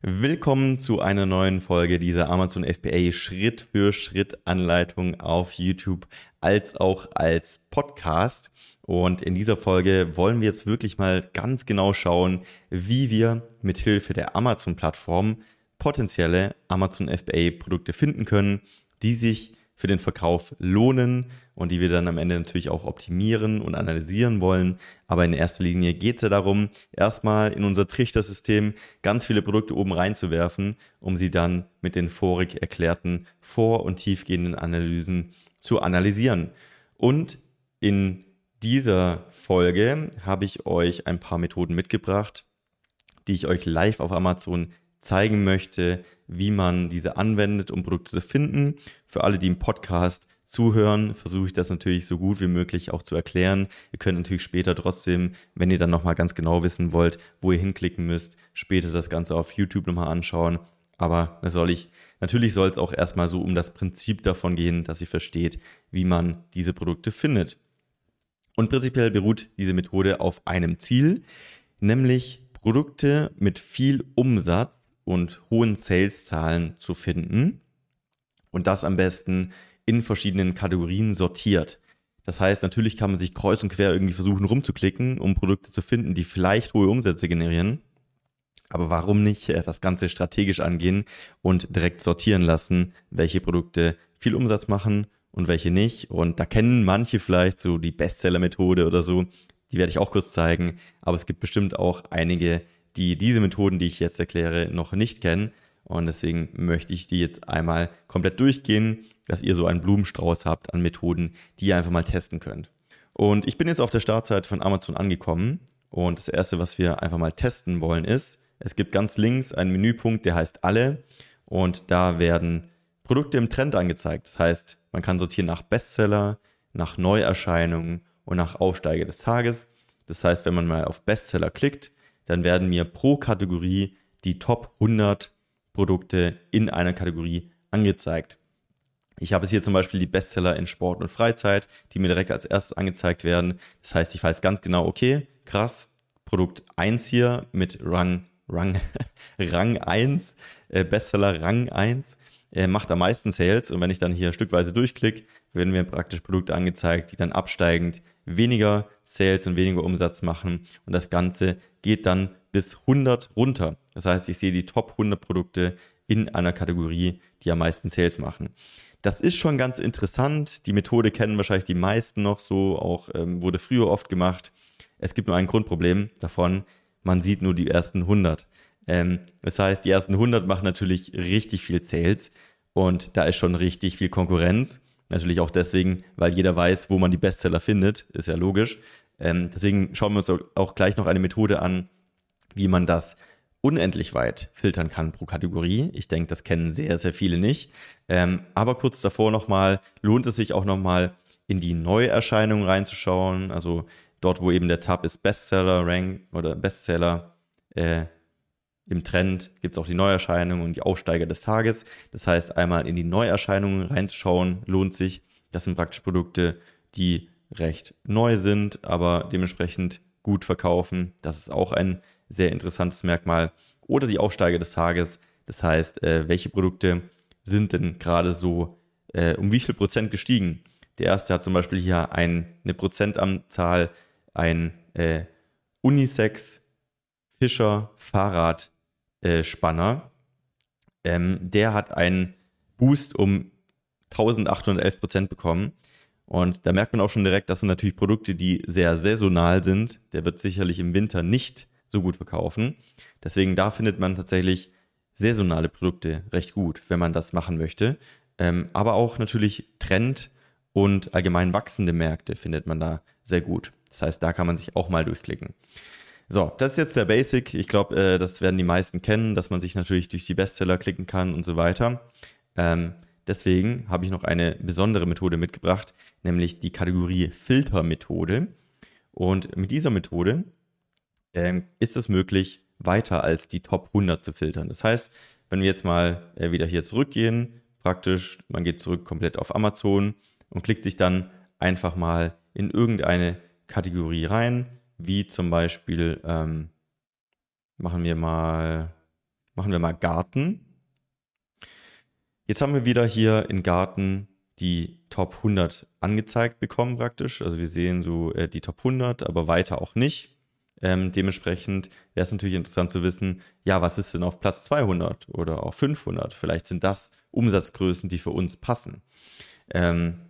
Willkommen zu einer neuen Folge dieser Amazon FBA Schritt für Schritt Anleitung auf YouTube als auch als Podcast. Und in dieser Folge wollen wir jetzt wirklich mal ganz genau schauen, wie wir mit Hilfe der Amazon Plattform potenzielle Amazon FBA Produkte finden können, die sich für den Verkauf lohnen und die wir dann am Ende natürlich auch optimieren und analysieren wollen. Aber in erster Linie geht es ja darum, erstmal in unser Trichtersystem ganz viele Produkte oben reinzuwerfen, um sie dann mit den vorig erklärten vor- und tiefgehenden Analysen zu analysieren. Und in dieser Folge habe ich euch ein paar Methoden mitgebracht, die ich euch live auf Amazon zeigen möchte, wie man diese anwendet, um Produkte zu finden. Für alle, die im Podcast zuhören, versuche ich das natürlich so gut wie möglich auch zu erklären. Ihr könnt natürlich später trotzdem, wenn ihr dann nochmal ganz genau wissen wollt, wo ihr hinklicken müsst, später das Ganze auf YouTube nochmal anschauen. Aber soll ich, natürlich soll es auch erstmal so um das Prinzip davon gehen, dass ihr versteht, wie man diese Produkte findet. Und prinzipiell beruht diese Methode auf einem Ziel, nämlich Produkte mit viel Umsatz und hohen Sales-Zahlen zu finden und das am besten in verschiedenen Kategorien sortiert. Das heißt, natürlich kann man sich kreuz und quer irgendwie versuchen rumzuklicken, um Produkte zu finden, die vielleicht hohe Umsätze generieren. Aber warum nicht äh, das Ganze strategisch angehen und direkt sortieren lassen, welche Produkte viel Umsatz machen und welche nicht? Und da kennen manche vielleicht so die Bestseller-Methode oder so. Die werde ich auch kurz zeigen. Aber es gibt bestimmt auch einige, die diese Methoden, die ich jetzt erkläre, noch nicht kennen. Und deswegen möchte ich die jetzt einmal komplett durchgehen, dass ihr so einen Blumenstrauß habt an Methoden, die ihr einfach mal testen könnt. Und ich bin jetzt auf der Startseite von Amazon angekommen. Und das erste, was wir einfach mal testen wollen, ist, es gibt ganz links einen Menüpunkt, der heißt Alle. Und da werden Produkte im Trend angezeigt. Das heißt, man kann sortieren nach Bestseller, nach Neuerscheinungen und nach Aufsteiger des Tages. Das heißt, wenn man mal auf Bestseller klickt, dann werden mir pro Kategorie die Top 100 Produkte in einer Kategorie angezeigt. Ich habe jetzt hier zum Beispiel die Bestseller in Sport und Freizeit, die mir direkt als erstes angezeigt werden. Das heißt, ich weiß ganz genau, okay, krass, Produkt 1 hier mit Rang, Rang, Rang 1, äh, Bestseller Rang 1, äh, macht am meisten Sales. Und wenn ich dann hier stückweise durchklicke, werden mir praktisch Produkte angezeigt, die dann absteigend weniger Sales und weniger Umsatz machen. Und das Ganze geht dann bis 100 runter. Das heißt, ich sehe die Top 100 Produkte in einer Kategorie, die am meisten Sales machen. Das ist schon ganz interessant. Die Methode kennen wahrscheinlich die meisten noch so, auch ähm, wurde früher oft gemacht. Es gibt nur ein Grundproblem davon, man sieht nur die ersten 100. Ähm, das heißt, die ersten 100 machen natürlich richtig viel Sales und da ist schon richtig viel Konkurrenz. Natürlich auch deswegen, weil jeder weiß, wo man die Bestseller findet, ist ja logisch. Ähm, deswegen schauen wir uns auch gleich noch eine Methode an, wie man das unendlich weit filtern kann pro Kategorie. Ich denke, das kennen sehr, sehr viele nicht. Ähm, aber kurz davor nochmal, lohnt es sich auch nochmal in die Neuerscheinungen reinzuschauen. Also dort, wo eben der Tab ist Bestseller Rank oder Bestseller äh, im Trend, gibt es auch die Neuerscheinungen und die Aufsteiger des Tages. Das heißt, einmal in die Neuerscheinungen reinzuschauen, lohnt sich. Das sind praktisch Produkte, die recht neu sind, aber dementsprechend gut verkaufen. Das ist auch ein sehr interessantes Merkmal. Oder die Aufsteiger des Tages. Das heißt, äh, welche Produkte sind denn gerade so äh, um wie viel Prozent gestiegen? Der erste hat zum Beispiel hier ein, eine Prozentanzahl, ein äh, Unisex Fischer Fahrradspanner. Äh, ähm, der hat einen Boost um 1811 Prozent bekommen. Und da merkt man auch schon direkt, das sind natürlich Produkte, die sehr saisonal sind. Der wird sicherlich im Winter nicht so gut verkaufen. Deswegen da findet man tatsächlich saisonale Produkte recht gut, wenn man das machen möchte. Ähm, aber auch natürlich Trend und allgemein wachsende Märkte findet man da sehr gut. Das heißt, da kann man sich auch mal durchklicken. So, das ist jetzt der Basic. Ich glaube, äh, das werden die meisten kennen, dass man sich natürlich durch die Bestseller klicken kann und so weiter. Ähm, Deswegen habe ich noch eine besondere Methode mitgebracht, nämlich die Kategorie Filtermethode. Und mit dieser Methode ähm, ist es möglich, weiter als die Top 100 zu filtern. Das heißt, wenn wir jetzt mal äh, wieder hier zurückgehen, praktisch, man geht zurück komplett auf Amazon und klickt sich dann einfach mal in irgendeine Kategorie rein, wie zum Beispiel, ähm, machen wir mal machen wir mal Garten. Jetzt haben wir wieder hier in Garten die Top 100 angezeigt bekommen praktisch. Also wir sehen so äh, die Top 100, aber weiter auch nicht. Ähm, dementsprechend wäre es natürlich interessant zu wissen, ja, was ist denn auf Platz 200 oder auf 500? Vielleicht sind das Umsatzgrößen, die für uns passen. Ähm,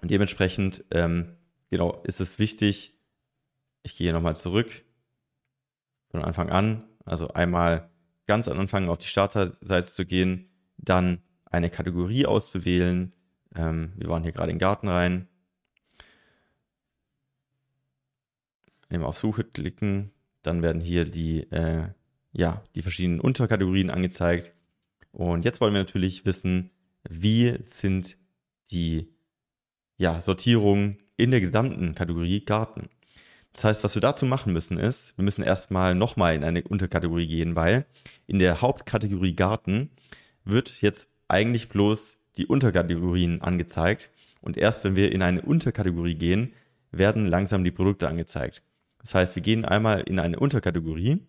und dementsprechend, ähm, genau, ist es wichtig, ich gehe nochmal zurück von Anfang an, also einmal ganz am Anfang auf die Startseite zu gehen, dann eine Kategorie auszuwählen. Ähm, wir waren hier gerade in den Garten rein. Eben auf Suche klicken, dann werden hier die, äh, ja, die verschiedenen Unterkategorien angezeigt. Und jetzt wollen wir natürlich wissen, wie sind die ja, Sortierungen in der gesamten Kategorie Garten. Das heißt, was wir dazu machen müssen, ist, wir müssen erstmal nochmal in eine Unterkategorie gehen, weil in der Hauptkategorie Garten wird jetzt eigentlich bloß die Unterkategorien angezeigt. Und erst wenn wir in eine Unterkategorie gehen, werden langsam die Produkte angezeigt. Das heißt, wir gehen einmal in eine Unterkategorie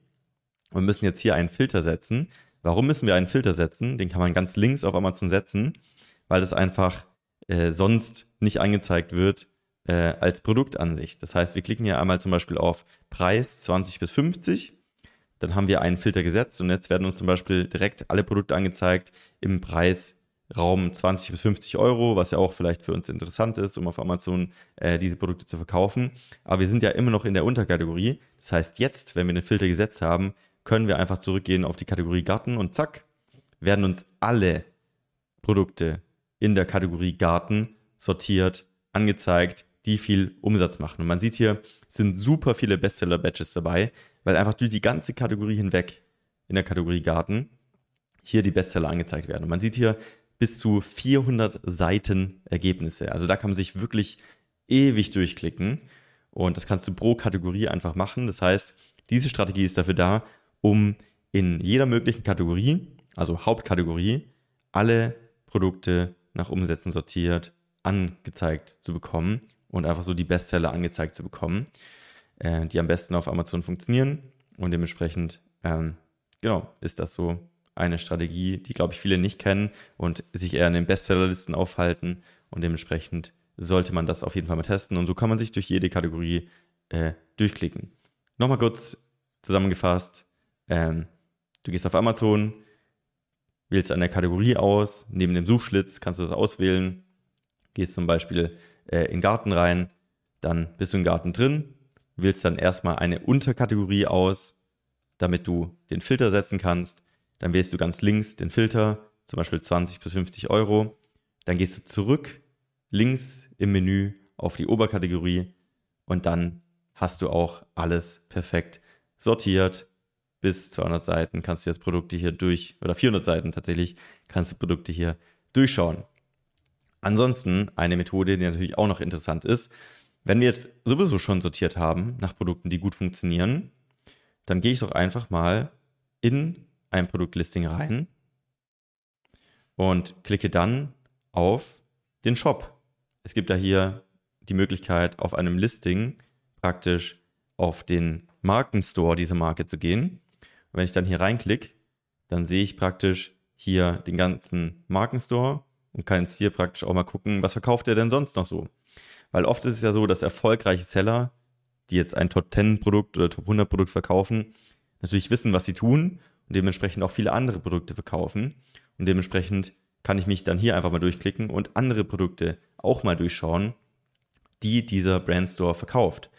und müssen jetzt hier einen Filter setzen. Warum müssen wir einen Filter setzen? Den kann man ganz links auf Amazon setzen, weil das einfach äh, sonst nicht angezeigt wird, äh, als Produktansicht. Das heißt, wir klicken hier einmal zum Beispiel auf Preis 20 bis 50. Dann haben wir einen Filter gesetzt und jetzt werden uns zum Beispiel direkt alle Produkte angezeigt im Preisraum 20 bis 50 Euro, was ja auch vielleicht für uns interessant ist, um auf Amazon äh, diese Produkte zu verkaufen. Aber wir sind ja immer noch in der Unterkategorie. Das heißt, jetzt, wenn wir den Filter gesetzt haben, können wir einfach zurückgehen auf die Kategorie Garten und zack, werden uns alle Produkte in der Kategorie Garten sortiert, angezeigt, die viel Umsatz machen. Und man sieht hier, sind super viele Bestseller-Badges dabei, weil einfach durch die ganze Kategorie hinweg in der Kategorie Garten hier die Bestseller angezeigt werden. Und man sieht hier bis zu 400 Seiten Ergebnisse. Also da kann man sich wirklich ewig durchklicken. Und das kannst du pro Kategorie einfach machen. Das heißt, diese Strategie ist dafür da, um in jeder möglichen Kategorie, also Hauptkategorie, alle Produkte nach Umsätzen sortiert angezeigt zu bekommen und einfach so die Bestseller angezeigt zu bekommen, äh, die am besten auf Amazon funktionieren. Und dementsprechend, ähm, genau, ist das so eine Strategie, die, glaube ich, viele nicht kennen und sich eher in den Bestsellerlisten aufhalten. Und dementsprechend sollte man das auf jeden Fall mal testen. Und so kann man sich durch jede Kategorie äh, durchklicken. Nochmal kurz zusammengefasst. Ähm, du gehst auf Amazon, wählst eine Kategorie aus, neben dem Suchschlitz kannst du das auswählen, gehst zum Beispiel äh, in den Garten rein, dann bist du im Garten drin, wählst dann erstmal eine Unterkategorie aus, damit du den Filter setzen kannst, dann wählst du ganz links den Filter, zum Beispiel 20 bis 50 Euro, dann gehst du zurück links im Menü auf die Oberkategorie und dann hast du auch alles perfekt sortiert, bis 200 Seiten kannst du jetzt Produkte hier durch, oder 400 Seiten tatsächlich, kannst du Produkte hier durchschauen. Ansonsten eine Methode, die natürlich auch noch interessant ist, wenn wir jetzt sowieso schon sortiert haben nach Produkten, die gut funktionieren, dann gehe ich doch einfach mal in ein Produktlisting rein und klicke dann auf den Shop. Es gibt da hier die Möglichkeit, auf einem Listing praktisch auf den Markenstore dieser Marke zu gehen und wenn ich dann hier reinklicke, dann sehe ich praktisch hier den ganzen Markenstore und kann jetzt hier praktisch auch mal gucken, was verkauft er denn sonst noch so. Weil oft ist es ja so, dass erfolgreiche Seller, die jetzt ein Top 10 Produkt oder Top 100 Produkt verkaufen, natürlich wissen, was sie tun und dementsprechend auch viele andere Produkte verkaufen. Und dementsprechend kann ich mich dann hier einfach mal durchklicken und andere Produkte auch mal durchschauen, die dieser Brandstore verkauft.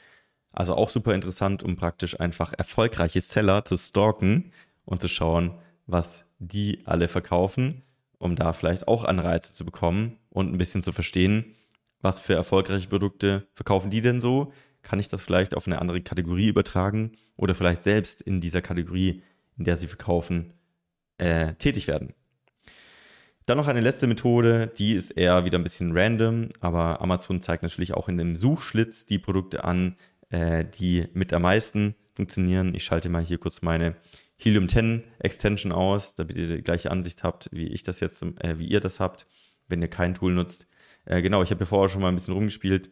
Also auch super interessant, um praktisch einfach erfolgreiche Seller zu stalken und zu schauen, was die alle verkaufen, um da vielleicht auch Anreize zu bekommen und ein bisschen zu verstehen, was für erfolgreiche Produkte verkaufen die denn so? Kann ich das vielleicht auf eine andere Kategorie übertragen oder vielleicht selbst in dieser Kategorie, in der sie verkaufen, äh, tätig werden? Dann noch eine letzte Methode, die ist eher wieder ein bisschen random, aber Amazon zeigt natürlich auch in dem Suchschlitz die Produkte an, äh, die mit am meisten funktionieren. Ich schalte mal hier kurz meine Helium 10 Extension aus, damit ihr die gleiche Ansicht habt, wie ich das jetzt, äh, wie ihr das habt, wenn ihr kein Tool nutzt. Äh, genau, ich habe ja vorher schon mal ein bisschen rumgespielt.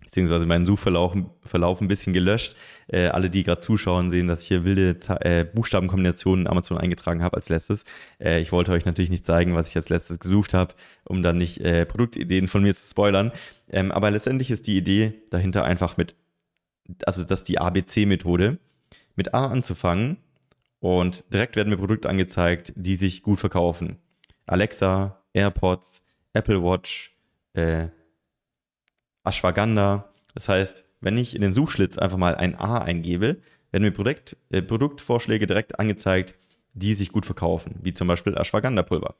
beziehungsweise meinen Suchverlauf Verlauf ein bisschen gelöscht. Äh, alle, die gerade zuschauen, sehen, dass ich hier wilde äh, Buchstabenkombinationen in Amazon eingetragen habe als letztes. Äh, ich wollte euch natürlich nicht zeigen, was ich als letztes gesucht habe, um dann nicht äh, Produktideen von mir zu spoilern. Ähm, aber letztendlich ist die Idee dahinter einfach mit, also das ist die ABC-Methode, mit A anzufangen und direkt werden mir Produkte angezeigt, die sich gut verkaufen. Alexa, AirPods, Apple Watch, äh, Ashwagandha. Das heißt, wenn ich in den Suchschlitz einfach mal ein A eingebe, werden mir Produkt, äh, Produktvorschläge direkt angezeigt, die sich gut verkaufen, wie zum Beispiel Ashwagandha-Pulver.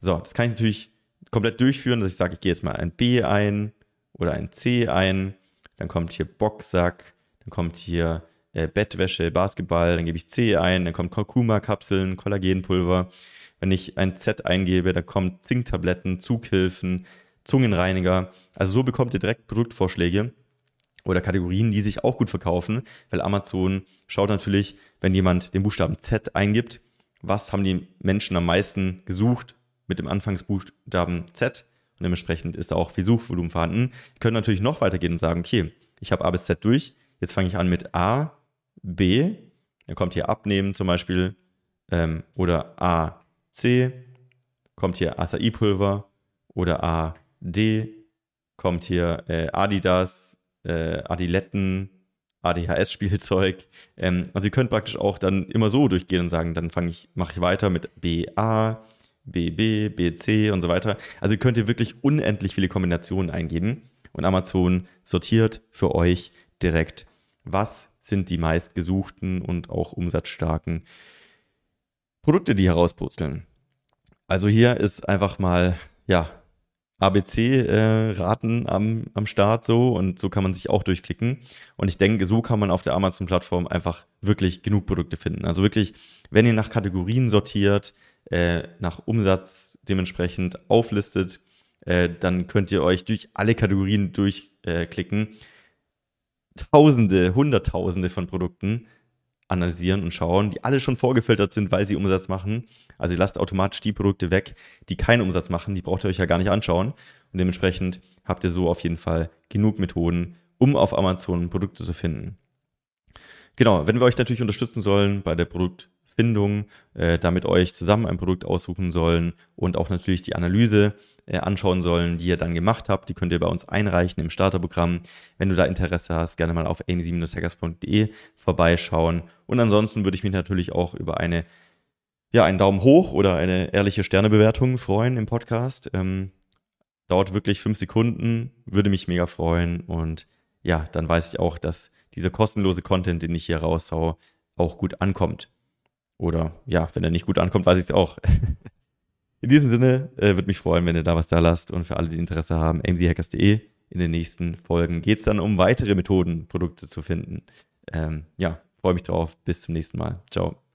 So, das kann ich natürlich komplett durchführen, dass ich sage, ich gehe jetzt mal ein B ein oder ein C ein, dann kommt hier Boxsack, dann kommt hier äh, Bettwäsche, Basketball, dann gebe ich C ein, dann kommt Kurkuma-Kapseln, Kollagenpulver. Wenn ich ein Z eingebe, dann kommen Zinktabletten, Zughilfen, Zungenreiniger. Also so bekommt ihr direkt Produktvorschläge oder Kategorien, die sich auch gut verkaufen, weil Amazon schaut natürlich, wenn jemand den Buchstaben Z eingibt, was haben die Menschen am meisten gesucht mit dem Anfangsbuchstaben Z und dementsprechend ist da auch viel Suchvolumen vorhanden. Ihr könnt natürlich noch weitergehen und sagen, okay, ich habe A bis Z durch, jetzt fange ich an mit A, B, dann kommt hier Abnehmen zum Beispiel ähm, oder A, C, kommt hier Acai-Pulver oder A, D kommt hier äh, Adidas, äh, Adiletten, ADHS-Spielzeug. Ähm, also ihr könnt praktisch auch dann immer so durchgehen und sagen, dann fange ich, mache ich weiter mit BA, BB, BC und so weiter. Also ihr könnt hier wirklich unendlich viele Kombinationen eingeben und Amazon sortiert für euch direkt, was sind die meistgesuchten und auch umsatzstarken Produkte, die herauspurzeln. Also hier ist einfach mal, ja, ABC-Raten äh, am, am Start so und so kann man sich auch durchklicken. Und ich denke, so kann man auf der Amazon-Plattform einfach wirklich genug Produkte finden. Also wirklich, wenn ihr nach Kategorien sortiert, äh, nach Umsatz dementsprechend auflistet, äh, dann könnt ihr euch durch alle Kategorien durchklicken. Tausende, Hunderttausende von Produkten analysieren und schauen, die alle schon vorgefiltert sind, weil sie Umsatz machen. Also ihr lasst automatisch die Produkte weg, die keinen Umsatz machen, die braucht ihr euch ja gar nicht anschauen. Und dementsprechend habt ihr so auf jeden Fall genug Methoden, um auf Amazon Produkte zu finden. Genau, wenn wir euch natürlich unterstützen sollen bei der Produktfindung, äh, damit euch zusammen ein Produkt aussuchen sollen und auch natürlich die Analyse äh, anschauen sollen, die ihr dann gemacht habt. Die könnt ihr bei uns einreichen im Starterprogramm. Wenn du da Interesse hast, gerne mal auf amy-hackers.de vorbeischauen. Und ansonsten würde ich mich natürlich auch über eine, ja, einen Daumen hoch oder eine ehrliche Sternebewertung freuen im Podcast. Ähm, dauert wirklich fünf Sekunden, würde mich mega freuen. Und ja, dann weiß ich auch, dass dieser kostenlose Content, den ich hier raushau, auch gut ankommt. Oder ja, wenn er nicht gut ankommt, weiß ich es auch. In diesem Sinne, äh, würde mich freuen, wenn ihr da was da lasst. Und für alle, die Interesse haben, mchackers.de. In den nächsten Folgen geht es dann um weitere Methoden, Produkte zu finden. Ähm, ja, freue mich drauf. Bis zum nächsten Mal. Ciao.